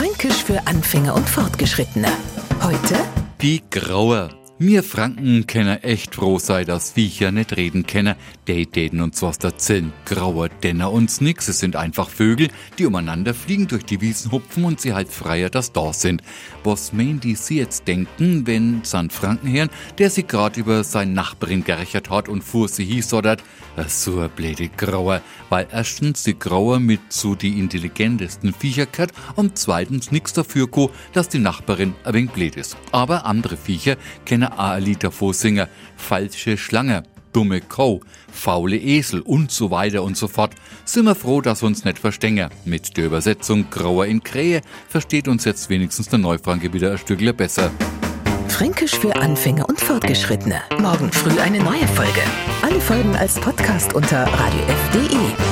Fränkisch für Anfänger und Fortgeschrittene. Heute Die Graue. Mir Franken kennen echt froh sei, dass Viecher nicht reden kennen. Die täten uns was erzählen. Grauer denner uns nix. Es sind einfach Vögel, die umeinander fliegen, durch die Wiesen hupfen und sie halt freier das da sind. Was meinen die sie jetzt denken, wenn San Franken hören, der sie grad über sein Nachbarin gerechert hat und fuhr sie hieß oder so blöde Grauer, weil erstens die Grauer mit zu die intelligentesten Viecher gehört und zweitens nix dafür ko, dass die Nachbarin ein wenig blöd ist. Aber andere Viecher kennen a Lied davor singen, falsche Schlange, dumme Kau, faule Esel und so weiter und so fort. Sind wir froh, dass wir uns nicht verstängen. Mit der Übersetzung Grauer in Krähe versteht uns jetzt wenigstens der Neufranke wieder ein Stückle besser. Fränkisch für Anfänger und Fortgeschrittene. Morgen früh eine neue Folge. Alle Folgen als Podcast unter radiof.de.